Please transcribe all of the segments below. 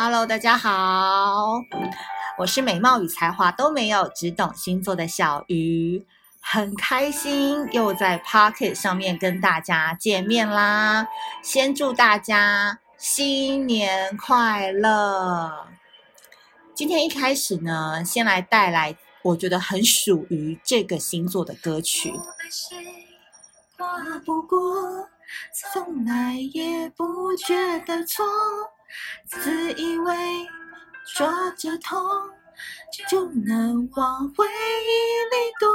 Hello，大家好，我是美貌与才华都没有，只懂星座的小鱼，很开心又在 Pocket 上面跟大家见面啦！先祝大家新年快乐！今天一开始呢，先来带来我觉得很属于这个星座的歌曲。跨不过，从来也不觉得错。自以为抓着痛就能往回忆里躲，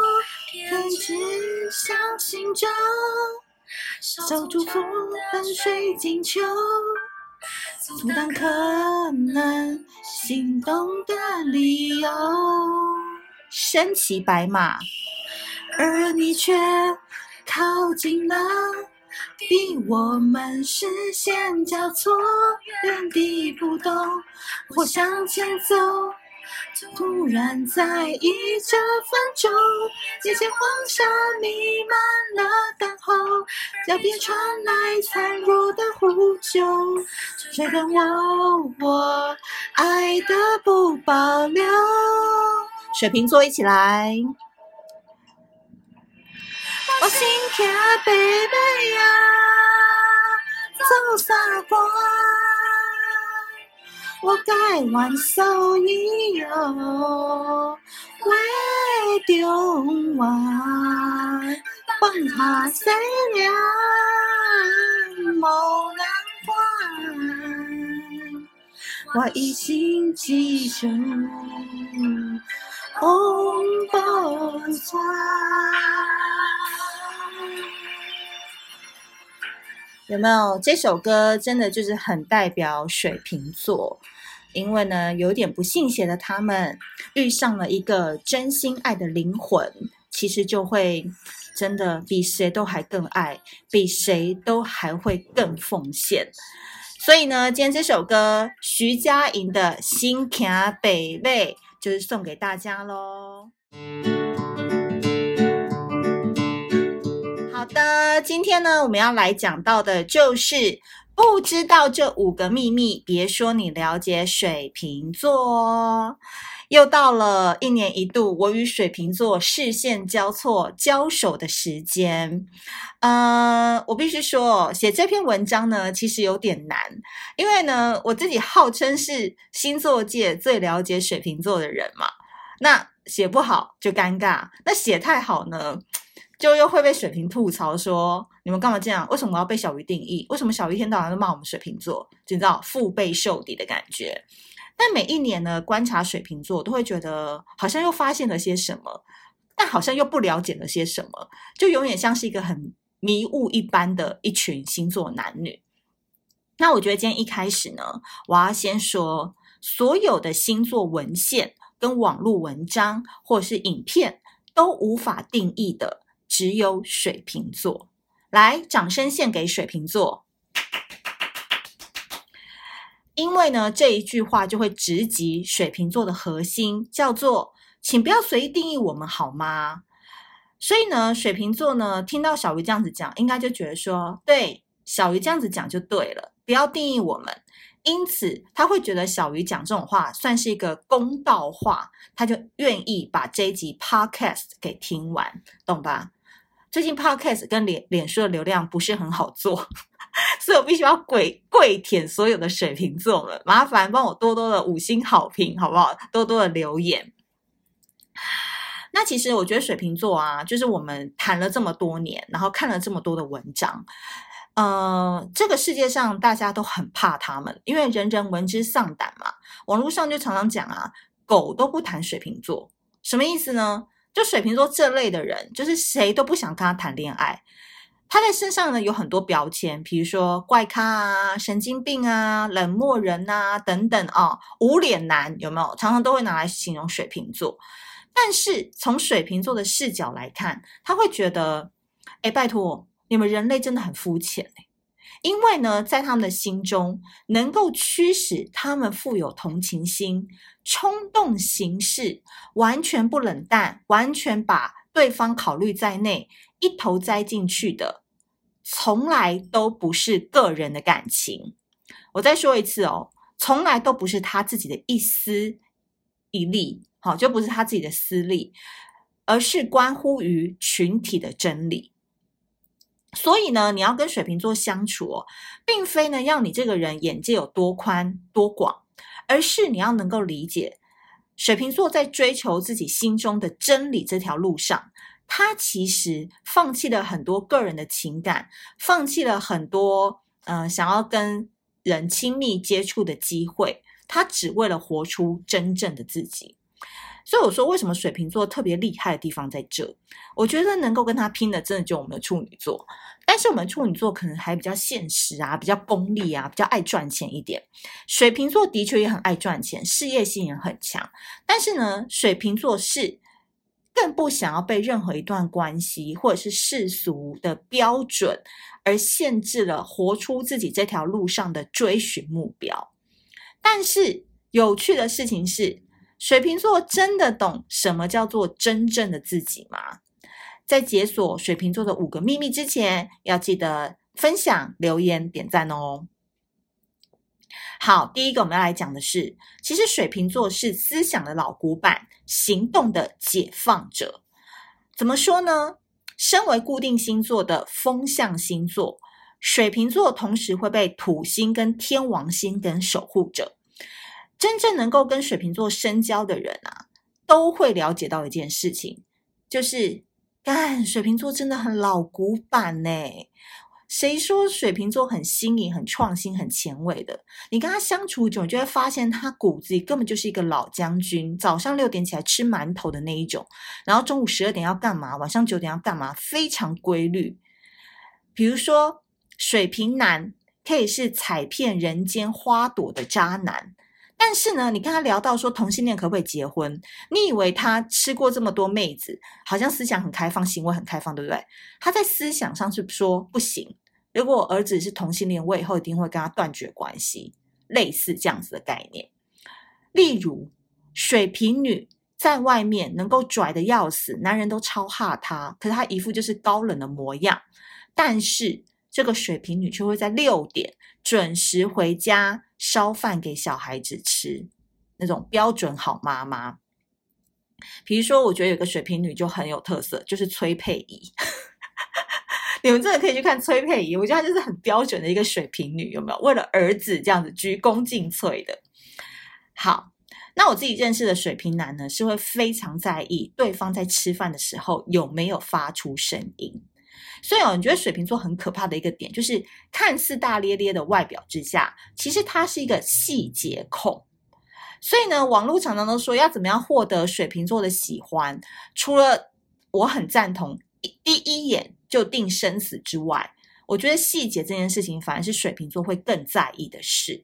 偏执相信着小祝福伴随金秋，阻挡可能心动的理由。身骑白马，而你却靠近了。逼我们视线交错，原地不动或向前走，突然在意这分钟，眼前黄沙弥漫了等候，脚边传来孱弱的呼救，追赶我，我爱的不保留。水瓶座一起来。我身骑白马走三关我改换素衣回中原放下西凉无人管我一心只想王宝钏有没有这首歌真的就是很代表水瓶座？因为呢，有点不信邪的他们遇上了一个真心爱的灵魂，其实就会真的比谁都还更爱，比谁都还会更奉献。所以呢，今天这首歌徐佳莹的《心骑白马》就是送给大家喽。好的，今天呢，我们要来讲到的就是不知道这五个秘密，别说你了解水瓶座。又到了一年一度我与水瓶座视线交错、交手的时间。呃，我必须说，写这篇文章呢，其实有点难，因为呢，我自己号称是星座界最了解水瓶座的人嘛。那写不好就尴尬，那写太好呢？就又会被水瓶吐槽说：“你们干嘛这样？为什么要被小鱼定义？为什么小鱼一天到晚都骂我们水瓶座？就你知道腹背受敌的感觉。”但每一年呢，观察水瓶座，都会觉得好像又发现了些什么，但好像又不了解了些什么，就永远像是一个很迷雾一般的一群星座男女。那我觉得今天一开始呢，我要先说，所有的星座文献、跟网络文章或者是影片都无法定义的。只有水瓶座，来，掌声献给水瓶座，因为呢，这一句话就会直击水瓶座的核心，叫做“请不要随意定义我们，好吗？”所以呢，水瓶座呢，听到小鱼这样子讲，应该就觉得说，对，小鱼这样子讲就对了，不要定义我们。因此，他会觉得小鱼讲这种话算是一个公道话，他就愿意把这一集 podcast 给听完，懂吧？最近 Podcast 跟脸脸书的流量不是很好做，所以我必须要跪跪舔所有的水瓶座们，麻烦帮我多多的五星好评，好不好？多多的留言。那其实我觉得水瓶座啊，就是我们谈了这么多年，然后看了这么多的文章，呃，这个世界上大家都很怕他们，因为人人闻之丧胆嘛。网络上就常常讲啊，狗都不谈水瓶座，什么意思呢？就水瓶座这类的人，就是谁都不想跟他谈恋爱。他在身上呢有很多标签，比如说怪咖啊、神经病啊、冷漠人啊等等啊，无脸男有没有？常常都会拿来形容水瓶座。但是从水瓶座的视角来看，他会觉得，哎，拜托，你们人类真的很肤浅哎。因为呢，在他们的心中，能够驱使他们富有同情心、冲动行事、完全不冷淡、完全把对方考虑在内、一头栽进去的，从来都不是个人的感情。我再说一次哦，从来都不是他自己的一丝一利，好，就不是他自己的私利，而是关乎于群体的真理。所以呢，你要跟水瓶座相处哦，并非呢要你这个人眼界有多宽多广，而是你要能够理解，水瓶座在追求自己心中的真理这条路上，他其实放弃了很多个人的情感，放弃了很多嗯想要跟人亲密接触的机会，他只为了活出真正的自己。所以我说，为什么水瓶座特别厉害的地方在这？我觉得能够跟他拼的，真的就我们的处女座。但是我们处女座可能还比较现实啊，比较功利啊，比较爱赚钱一点。水瓶座的确也很爱赚钱，事业心也很强。但是呢，水瓶座是更不想要被任何一段关系或者是世俗的标准而限制了活出自己这条路上的追寻目标。但是有趣的事情是，水瓶座真的懂什么叫做真正的自己吗？在解锁水瓶座的五个秘密之前，要记得分享、留言、点赞哦。好，第一个我们要来讲的是，其实水瓶座是思想的老古板，行动的解放者。怎么说呢？身为固定星座的风象星座，水瓶座同时会被土星跟天王星跟守护着。真正能够跟水瓶座深交的人啊，都会了解到一件事情，就是，干，水瓶座真的很老古板呢。谁说水瓶座很新颖、很创新、很前卫的？你跟他相处久，你就会发现他骨子里根本就是一个老将军。早上六点起来吃馒头的那一种，然后中午十二点要干嘛？晚上九点要干嘛？非常规律。比如说，水瓶男可以是踩遍人间花朵的渣男。但是呢，你跟他聊到说同性恋可不可以结婚？你以为他吃过这么多妹子，好像思想很开放，行为很开放，对不对？他在思想上是说不行。如果我儿子是同性恋，我以后一定会跟他断绝关系，类似这样子的概念。例如，水瓶女在外面能够拽得要死，男人都超怕她，可是她一副就是高冷的模样。但是这个水瓶女却会在六点准时回家。烧饭给小孩子吃，那种标准好妈妈。比如说，我觉得有个水瓶女就很有特色，就是崔佩仪。你们真的可以去看崔佩仪，我觉得她就是很标准的一个水瓶女，有没有？为了儿子这样子鞠躬尽瘁的。好，那我自己认识的水瓶男呢，是会非常在意对方在吃饭的时候有没有发出声音。所以哦，你觉得水瓶座很可怕的一个点，就是看似大咧咧的外表之下，其实他是一个细节控。所以呢，网络常常都说要怎么样获得水瓶座的喜欢，除了我很赞同第一眼就定生死之外，我觉得细节这件事情反而是水瓶座会更在意的事。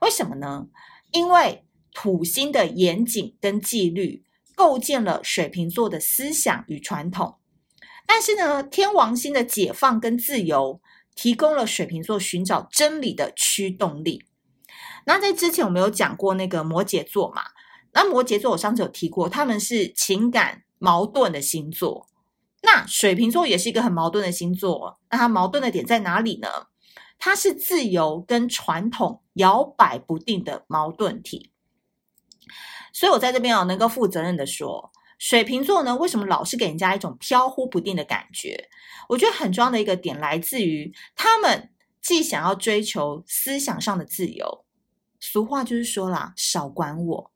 为什么呢？因为土星的严谨跟纪律，构建了水瓶座的思想与传统。但是呢，天王星的解放跟自由，提供了水瓶座寻找真理的驱动力。那在之前我们有讲过那个摩羯座嘛？那摩羯座我上次有提过，他们是情感矛盾的星座。那水瓶座也是一个很矛盾的星座。那它矛盾的点在哪里呢？它是自由跟传统摇摆不定的矛盾体。所以我在这边哦，能够负责任的说。水瓶座呢，为什么老是给人家一种飘忽不定的感觉？我觉得很重要的一个点来自于他们既想要追求思想上的自由，俗话就是说啦，少管我。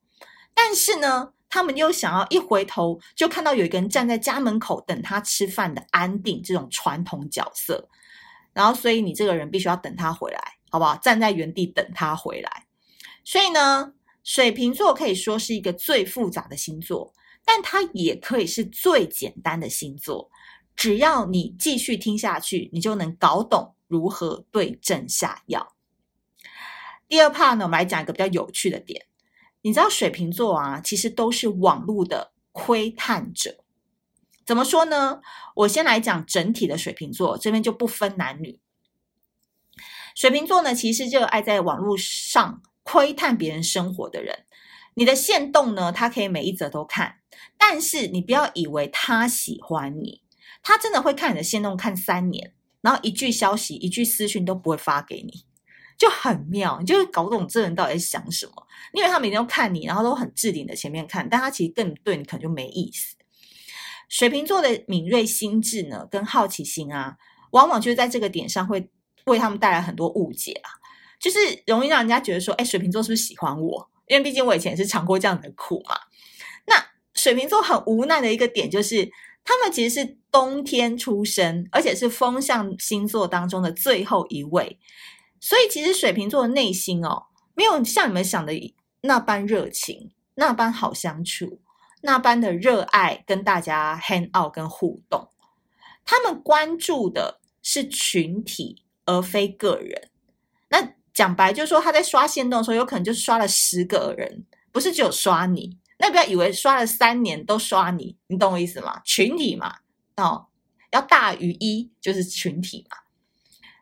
但是呢，他们又想要一回头就看到有一个人站在家门口等他吃饭的安定这种传统角色。然后，所以你这个人必须要等他回来，好不好？站在原地等他回来。所以呢，水瓶座可以说是一个最复杂的星座。但它也可以是最简单的星座，只要你继续听下去，你就能搞懂如何对症下药。第二 part 呢，我们来讲一个比较有趣的点。你知道水瓶座啊，其实都是网络的窥探者。怎么说呢？我先来讲整体的水瓶座，这边就不分男女。水瓶座呢，其实就爱在网络上窥探别人生活的人。你的限动呢，他可以每一则都看。但是你不要以为他喜欢你，他真的会看你的限动看三年，然后一句消息、一句私讯都不会发给你。就很妙，你就会搞懂这人到底在想什么。因为他每天都看你，然后都很置顶的前面看，但他其实更对你可能就没意思。水瓶座的敏锐心智呢，跟好奇心啊，往往就是在这个点上会为他们带来很多误解啊，就是容易让人家觉得说，哎，水瓶座是不是喜欢我？因为毕竟我以前也是尝过这样的苦嘛。那水瓶座很无奈的一个点就是，他们其实是冬天出生，而且是风象星座当中的最后一位，所以其实水瓶座的内心哦，没有像你们想的那般热情，那般好相处。那般的热爱跟大家 hang out 跟互动，他们关注的是群体而非个人。讲白就是说，他在刷限动的时候，有可能就是刷了十个人，不是只有刷你。那不要以为刷了三年都刷你，你懂我意思吗？群体嘛，哦，要大于一就是群体嘛。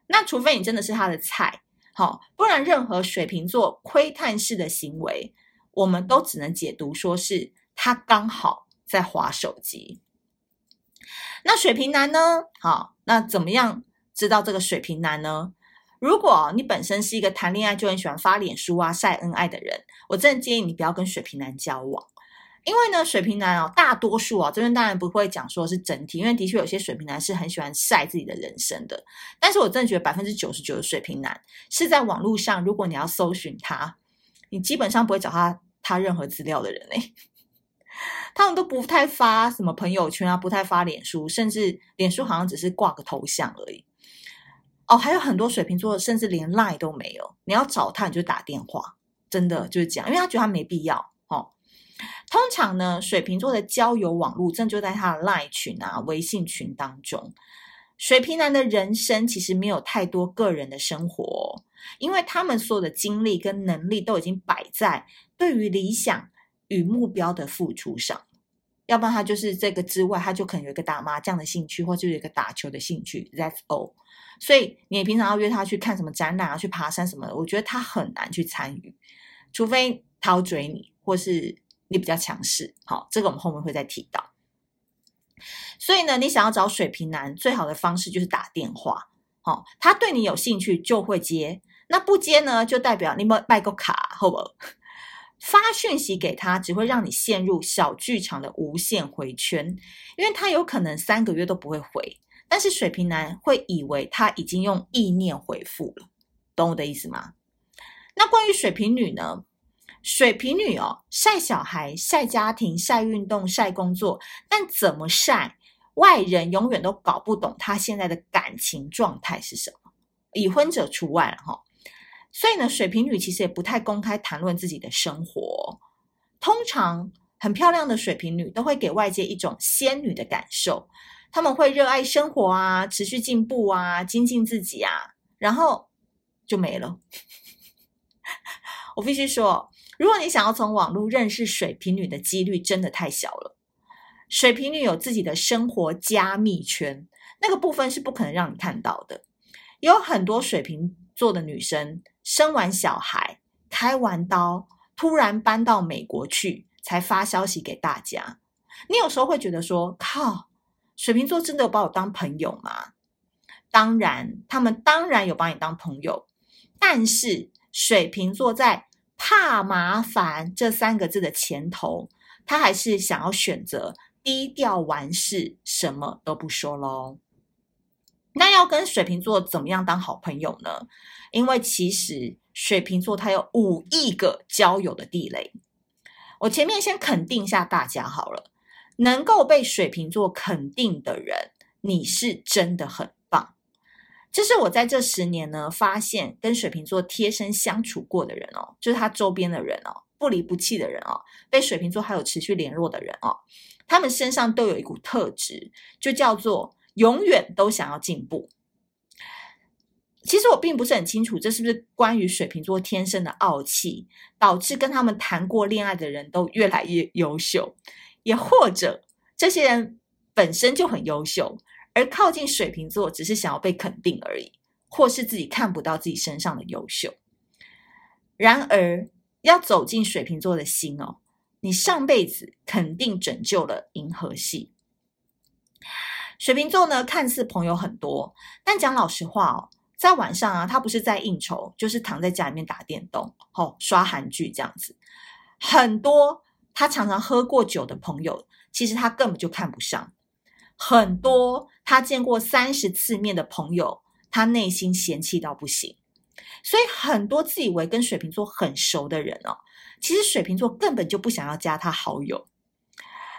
那除非你真的是他的菜，好、哦，不然任何水瓶座窥探式的行为，我们都只能解读说是。他刚好在滑手机。那水瓶男呢？好，那怎么样知道这个水瓶男呢？如果你本身是一个谈恋爱就很喜欢发脸书啊、晒恩爱的人，我真的建议你不要跟水瓶男交往，因为呢，水瓶男哦，大多数啊，这边当然不会讲说是整体，因为的确有些水瓶男是很喜欢晒自己的人生的。但是我真的觉得百分之九十九的水瓶男是在网络上，如果你要搜寻他，你基本上不会找他他任何资料的人诶 他们都不太发什么朋友圈啊，不太发脸书，甚至脸书好像只是挂个头像而已。哦，还有很多水瓶座，甚至连 Line 都没有。你要找他，你就打电话，真的就是这样，因为他觉得他没必要。哦，通常呢，水瓶座的交友网络正就在他的 Line 群啊、微信群当中。水瓶男的人生其实没有太多个人的生活，因为他们所有的精力跟能力都已经摆在对于理想与目标的付出上。要不然他就是这个之外，他就可能有一个打麻将的兴趣，或者有一个打球的兴趣。That's all。所以你平常要约他去看什么展览啊，去爬山什么的，我觉得他很难去参与，除非他要追你，或是你比较强势。好，这个我们后面会再提到。所以呢，你想要找水瓶男，最好的方式就是打电话。好，他对你有兴趣就会接，那不接呢，就代表你们卖个卡，好不？发讯息给他，只会让你陷入小剧场的无限回圈，因为他有可能三个月都不会回，但是水瓶男会以为他已经用意念回复了，懂我的意思吗？那关于水瓶女呢？水瓶女哦，晒小孩、晒家庭、晒运动、晒工作，但怎么晒，外人永远都搞不懂她现在的感情状态是什么，已婚者除外哈。所以呢，水瓶女其实也不太公开谈论自己的生活。通常很漂亮的水瓶女都会给外界一种仙女的感受，他们会热爱生活啊，持续进步啊，精进自己啊，然后就没了。我必须说，如果你想要从网络认识水瓶女的几率真的太小了。水瓶女有自己的生活加密圈，那个部分是不可能让你看到的。有很多水瓶座的女生。生完小孩，开完刀，突然搬到美国去，才发消息给大家。你有时候会觉得说：“靠，水瓶座真的有把我当朋友吗？”当然，他们当然有把你当朋友，但是水瓶座在“怕麻烦”这三个字的前头，他还是想要选择低调完事，什么都不说喽。那要跟水瓶座怎么样当好朋友呢？因为其实水瓶座他有五亿个交友的地雷。我前面先肯定一下大家好了，能够被水瓶座肯定的人，你是真的很棒。这是我在这十年呢发现，跟水瓶座贴身相处过的人哦，就是他周边的人哦，不离不弃的人哦，被水瓶座还有持续联络的人哦，他们身上都有一股特质，就叫做。永远都想要进步。其实我并不是很清楚，这是不是关于水瓶座天生的傲气，导致跟他们谈过恋爱的人都越来越优秀，也或者这些人本身就很优秀，而靠近水瓶座只是想要被肯定而已，或是自己看不到自己身上的优秀。然而，要走进水瓶座的心哦，你上辈子肯定拯救了银河系。水瓶座呢，看似朋友很多，但讲老实话哦，在晚上啊，他不是在应酬，就是躺在家里面打电动，哦，刷韩剧这样子。很多他常常喝过酒的朋友，其实他根本就看不上。很多他见过三十次面的朋友，他内心嫌弃到不行。所以很多自以为跟水瓶座很熟的人哦，其实水瓶座根本就不想要加他好友。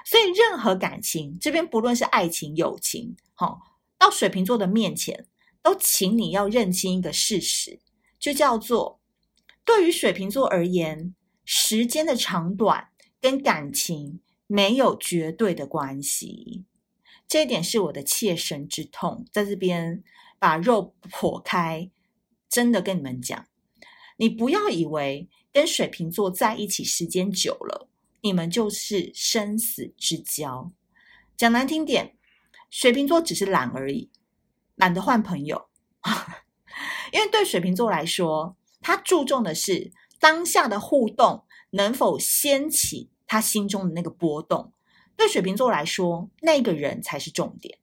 所以任何感情这边不论是爱情、友情，好，到水瓶座的面前，都请你要认清一个事实，就叫做对于水瓶座而言，时间的长短跟感情没有绝对的关系。这一点是我的切身之痛，在这边把肉剖开。真的跟你们讲，你不要以为跟水瓶座在一起时间久了，你们就是生死之交。讲难听点，水瓶座只是懒而已，懒得换朋友。因为对水瓶座来说，他注重的是当下的互动能否掀起他心中的那个波动。对水瓶座来说，那个人才是重点。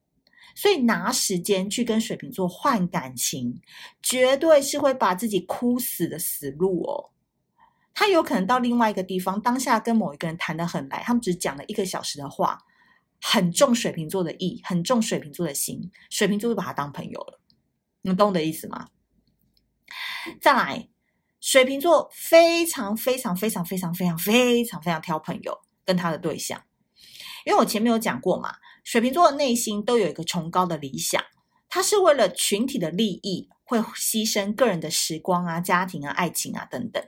所以拿时间去跟水瓶座换感情，绝对是会把自己哭死的死路哦。他有可能到另外一个地方，当下跟某一个人谈得很来，他们只讲了一个小时的话，很重水瓶座的意，很重水瓶座的心，水瓶座就把他当朋友了。你们懂我的意思吗？再来，水瓶座非常非常非常非常非常非常非常挑朋友跟他的对象，因为我前面有讲过嘛。水瓶座的内心都有一个崇高的理想，他是为了群体的利益，会牺牲个人的时光啊、家庭啊、爱情啊等等。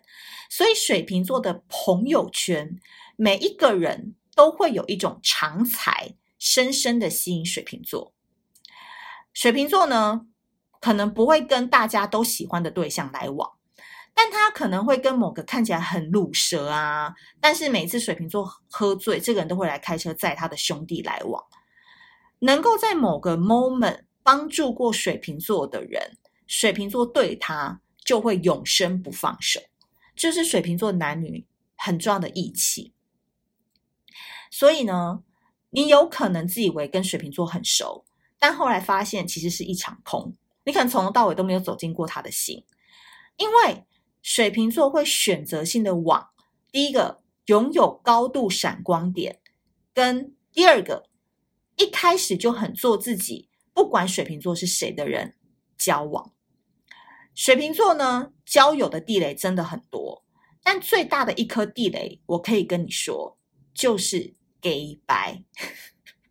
所以水瓶座的朋友圈，每一个人都会有一种长才，深深的吸引水瓶座。水瓶座呢，可能不会跟大家都喜欢的对象来往，但他可能会跟某个看起来很鲁蛇啊，但是每次水瓶座喝醉，这个人都会来开车载他的兄弟来往。能够在某个 moment 帮助过水瓶座的人，水瓶座对他就会永生不放手，这是水瓶座男女很重要的义气。所以呢，你有可能自以为跟水瓶座很熟，但后来发现其实是一场空。你可能从头到尾都没有走进过他的心，因为水瓶座会选择性的往第一个拥有高度闪光点，跟第二个。一开始就很做自己，不管水瓶座是谁的人交往。水瓶座呢，交友的地雷真的很多，但最大的一颗地雷，我可以跟你说，就是 gay 掰。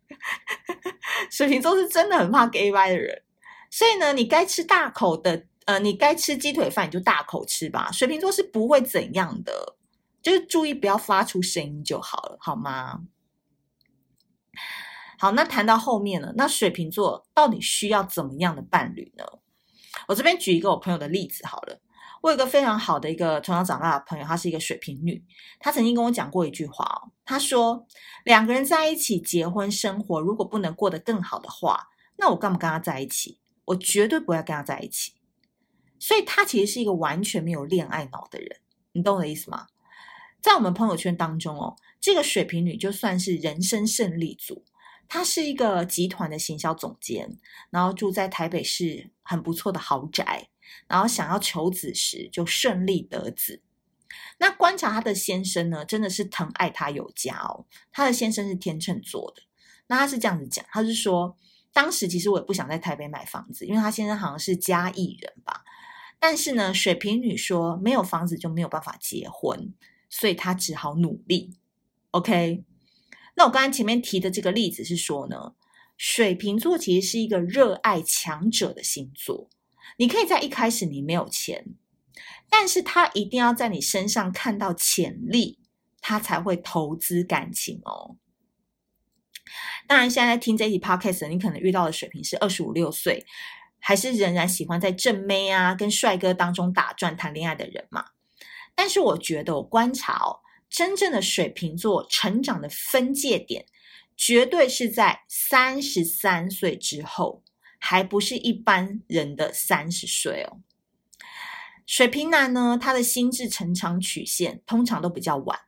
水瓶座是真的很怕 gay 掰的人，所以呢，你该吃大口的，呃，你该吃鸡腿饭你就大口吃吧。水瓶座是不会怎样的，就是注意不要发出声音就好了，好吗？好，那谈到后面了，那水瓶座到底需要怎么样的伴侣呢？我这边举一个我朋友的例子好了。我有个非常好的一个从小长大的朋友，她是一个水瓶女。她曾经跟我讲过一句话哦，她说两个人在一起结婚生活，如果不能过得更好的话，那我干嘛跟他在一起？我绝对不会跟他在一起。所以她其实是一个完全没有恋爱脑的人，你懂我的意思吗？在我们朋友圈当中哦，这个水瓶女就算是人生胜利组。她是一个集团的行销总监，然后住在台北市很不错的豪宅，然后想要求子时就顺利得子。那观察她的先生呢，真的是疼爱他有加哦。她的先生是天秤座的，那他是这样子讲，他是说，当时其实我也不想在台北买房子，因为他先生好像是嘉义人吧。但是呢，水瓶女说没有房子就没有办法结婚，所以她只好努力。OK。那我刚才前面提的这个例子是说呢，水瓶座其实是一个热爱强者的星座。你可以在一开始你没有钱，但是他一定要在你身上看到潜力，他才会投资感情哦。当然，现在在听这一集 podcast，你可能遇到的水瓶是二十五六岁，还是仍然喜欢在正妹啊跟帅哥当中打转谈恋爱的人嘛。但是我觉得我观察哦。真正的水瓶座成长的分界点，绝对是在三十三岁之后，还不是一般人的三十岁哦。水瓶男呢，他的心智成长曲线通常都比较晚，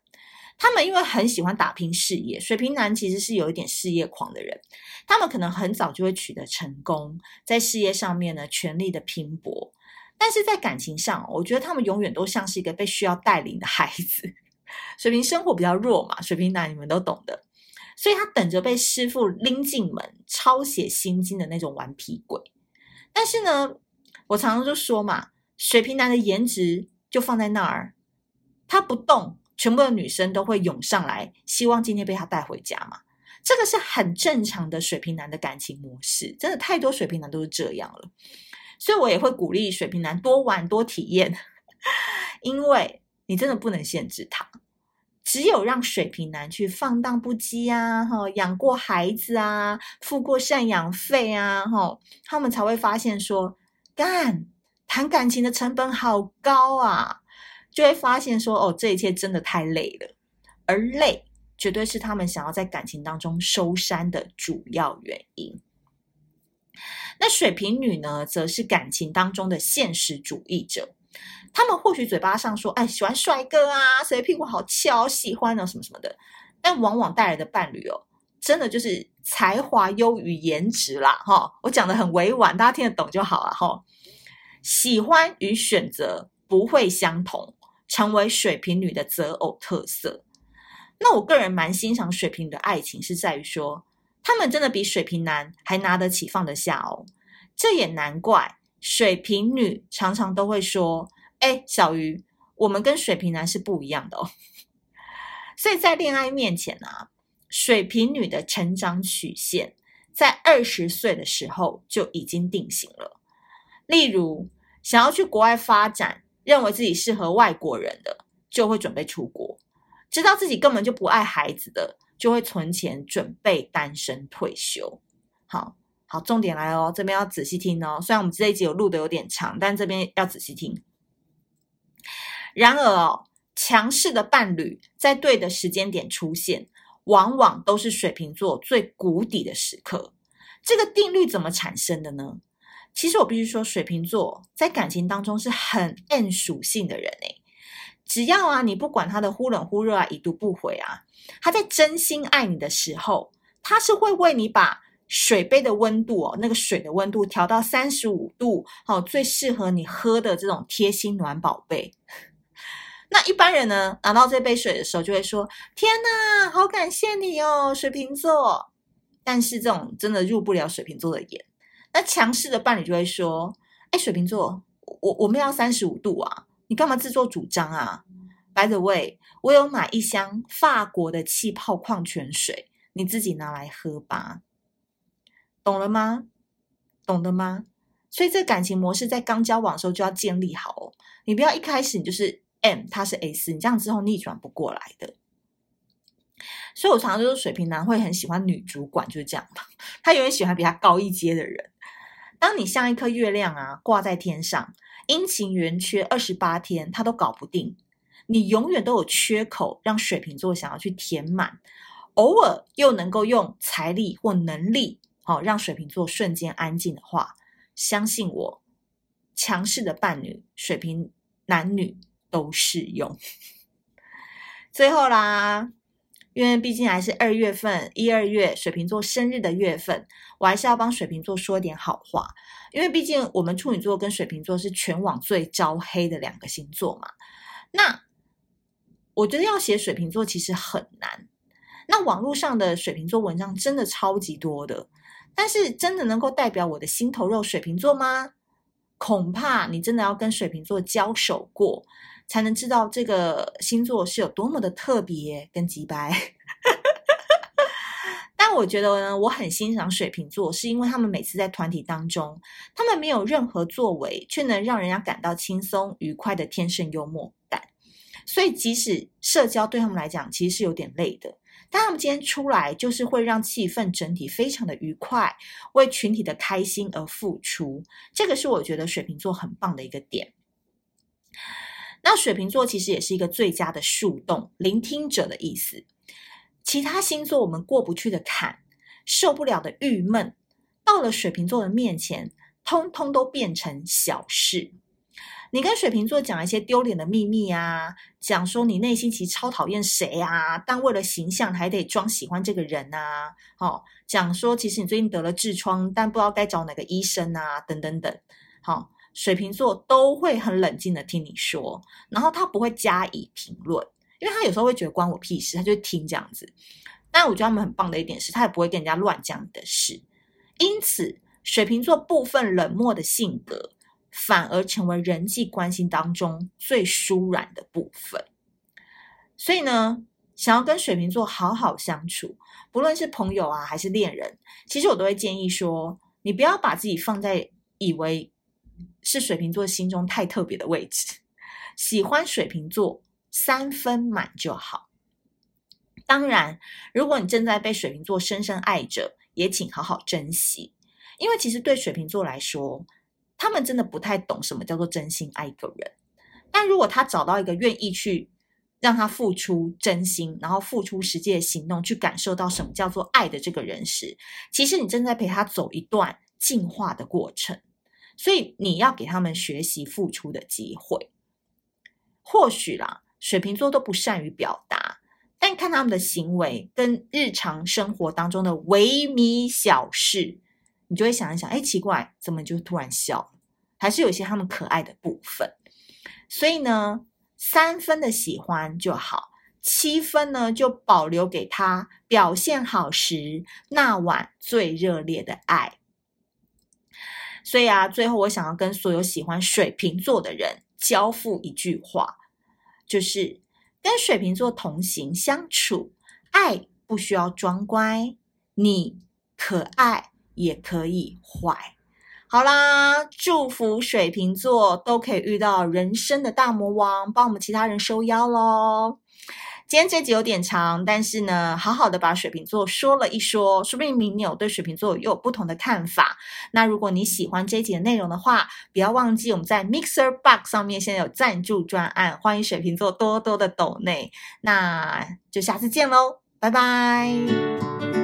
他们因为很喜欢打拼事业，水瓶男其实是有一点事业狂的人。他们可能很早就会取得成功，在事业上面呢，全力的拼搏。但是在感情上，我觉得他们永远都像是一个被需要带领的孩子。水瓶生活比较弱嘛，水瓶男你们都懂的，所以他等着被师傅拎进门抄写心经的那种顽皮鬼。但是呢，我常常就说嘛，水瓶男的颜值就放在那儿，他不动。全部的女生都会涌上来，希望今天被他带回家嘛？这个是很正常的水瓶男的感情模式，真的太多水瓶男都是这样了，所以我也会鼓励水瓶男多玩多体验，因为你真的不能限制他，只有让水瓶男去放荡不羁啊，哈，养过孩子啊，付过赡养费啊，哈，他们才会发现说，干谈感情的成本好高啊。就会发现说，哦，这一切真的太累了，而累绝对是他们想要在感情当中收山的主要原因。那水瓶女呢，则是感情当中的现实主义者。他们或许嘴巴上说，哎，喜欢帅哥啊，谁屁股好翘，喜欢啊，什么什么的，但往往带来的伴侣哦，真的就是才华优于颜值啦，哈、我讲得很委婉，大家听得懂就好了，哈、喜欢与选择不会相同。成为水瓶女的择偶特色。那我个人蛮欣赏水瓶的爱情，是在于说，他们真的比水瓶男还拿得起放得下哦。这也难怪水瓶女常常都会说：“哎，小鱼，我们跟水瓶男是不一样的哦。”所以在恋爱面前啊，水瓶女的成长曲线在二十岁的时候就已经定型了。例如，想要去国外发展。认为自己适合外国人的，就会准备出国；知道自己根本就不爱孩子的，就会存钱准备单身退休。好好，重点来哦，这边要仔细听哦。虽然我们这一集有录得有点长，但这边要仔细听。然而哦，强势的伴侣在对的时间点出现，往往都是水瓶座最谷底的时刻。这个定律怎么产生的呢？其实我必须说，水瓶座在感情当中是很 M 属性的人诶。只要啊，你不管他的忽冷忽热啊，已读不回啊，他在真心爱你的时候，他是会为你把水杯的温度哦，那个水的温度调到三十五度，好，最适合你喝的这种贴心暖宝贝。那一般人呢，拿到这杯水的时候，就会说：“天哪，好感谢你哦，水瓶座。”但是这种真的入不了水瓶座的眼。那强势的伴侣就会说：“哎，水瓶座，我我们要三十五度啊，你干嘛自作主张啊？By the way，我有买一箱法国的气泡矿泉水，你自己拿来喝吧。懂了吗？懂的吗？所以这感情模式在刚交往的时候就要建立好哦，你不要一开始你就是 M，他是 S，你这样之后逆转不过来的。所以我常常就说，水瓶男会很喜欢女主管，就是这样嘛，他永远喜欢比他高一阶的人。”当你像一颗月亮啊，挂在天上，阴晴圆缺二十八天，它都搞不定。你永远都有缺口，让水瓶座想要去填满。偶尔又能够用财力或能力，好让水瓶座瞬间安静的话，相信我，强势的伴侣，水瓶男女都适用。最后啦。因为毕竟还是二月份，一二月水瓶座生日的月份，我还是要帮水瓶座说点好话。因为毕竟我们处女座跟水瓶座是全网最招黑的两个星座嘛。那我觉得要写水瓶座其实很难。那网络上的水瓶座文章真的超级多的，但是真的能够代表我的心头肉水瓶座吗？恐怕你真的要跟水瓶座交手过。才能知道这个星座是有多么的特别跟机掰。但我觉得呢，我很欣赏水瓶座，是因为他们每次在团体当中，他们没有任何作为，却能让人家感到轻松愉快的天生幽默感。所以即使社交对他们来讲其实是有点累的，但他们今天出来就是会让气氛整体非常的愉快，为群体的开心而付出。这个是我觉得水瓶座很棒的一个点。那水瓶座其实也是一个最佳的树洞，聆听者的意思。其他星座我们过不去的坎，受不了的郁闷，到了水瓶座的面前，通通都变成小事。你跟水瓶座讲一些丢脸的秘密啊，讲说你内心其实超讨厌谁啊，但为了形象还得装喜欢这个人啊，好，讲说其实你最近得了痔疮，但不知道该找哪个医生啊，等等等，好，水瓶座都会很冷静的听你说，然后他不会加以评论，因为他有时候会觉得关我屁事，他就听这样子。但我觉得他们很棒的一点是，他也不会跟人家乱讲你的事，因此水瓶座部分冷漠的性格，反而成为人际关系当中最疏软的部分。所以呢，想要跟水瓶座好好相处，不论是朋友啊还是恋人，其实我都会建议说，你不要把自己放在以为是水瓶座心中太特别的位置。喜欢水瓶座三分满就好。当然，如果你正在被水瓶座深深爱着，也请好好珍惜，因为其实对水瓶座来说，他们真的不太懂什么叫做真心爱一个人，但如果他找到一个愿意去让他付出真心，然后付出实际的行动，去感受到什么叫做爱的这个人时，其实你正在陪他走一段进化的过程。所以你要给他们学习付出的机会。或许啦，水瓶座都不善于表达，但看他们的行为跟日常生活当中的微米小事。你就会想一想，哎，奇怪，怎么就突然笑？还是有些他们可爱的部分。所以呢，三分的喜欢就好，七分呢就保留给他表现好时那晚最热烈的爱。所以啊，最后我想要跟所有喜欢水瓶座的人交付一句话，就是跟水瓶座同行相处，爱不需要装乖，你可爱。也可以坏，好啦，祝福水瓶座都可以遇到人生的大魔王，帮我们其他人收妖喽。今天这集有点长，但是呢，好好的把水瓶座说了一说，说不定明年我对水瓶座又有不同的看法。那如果你喜欢这集的内容的话，不要忘记我们在 Mixer Box 上面现在有赞助专案，欢迎水瓶座多多的抖内。那就下次见喽，拜拜。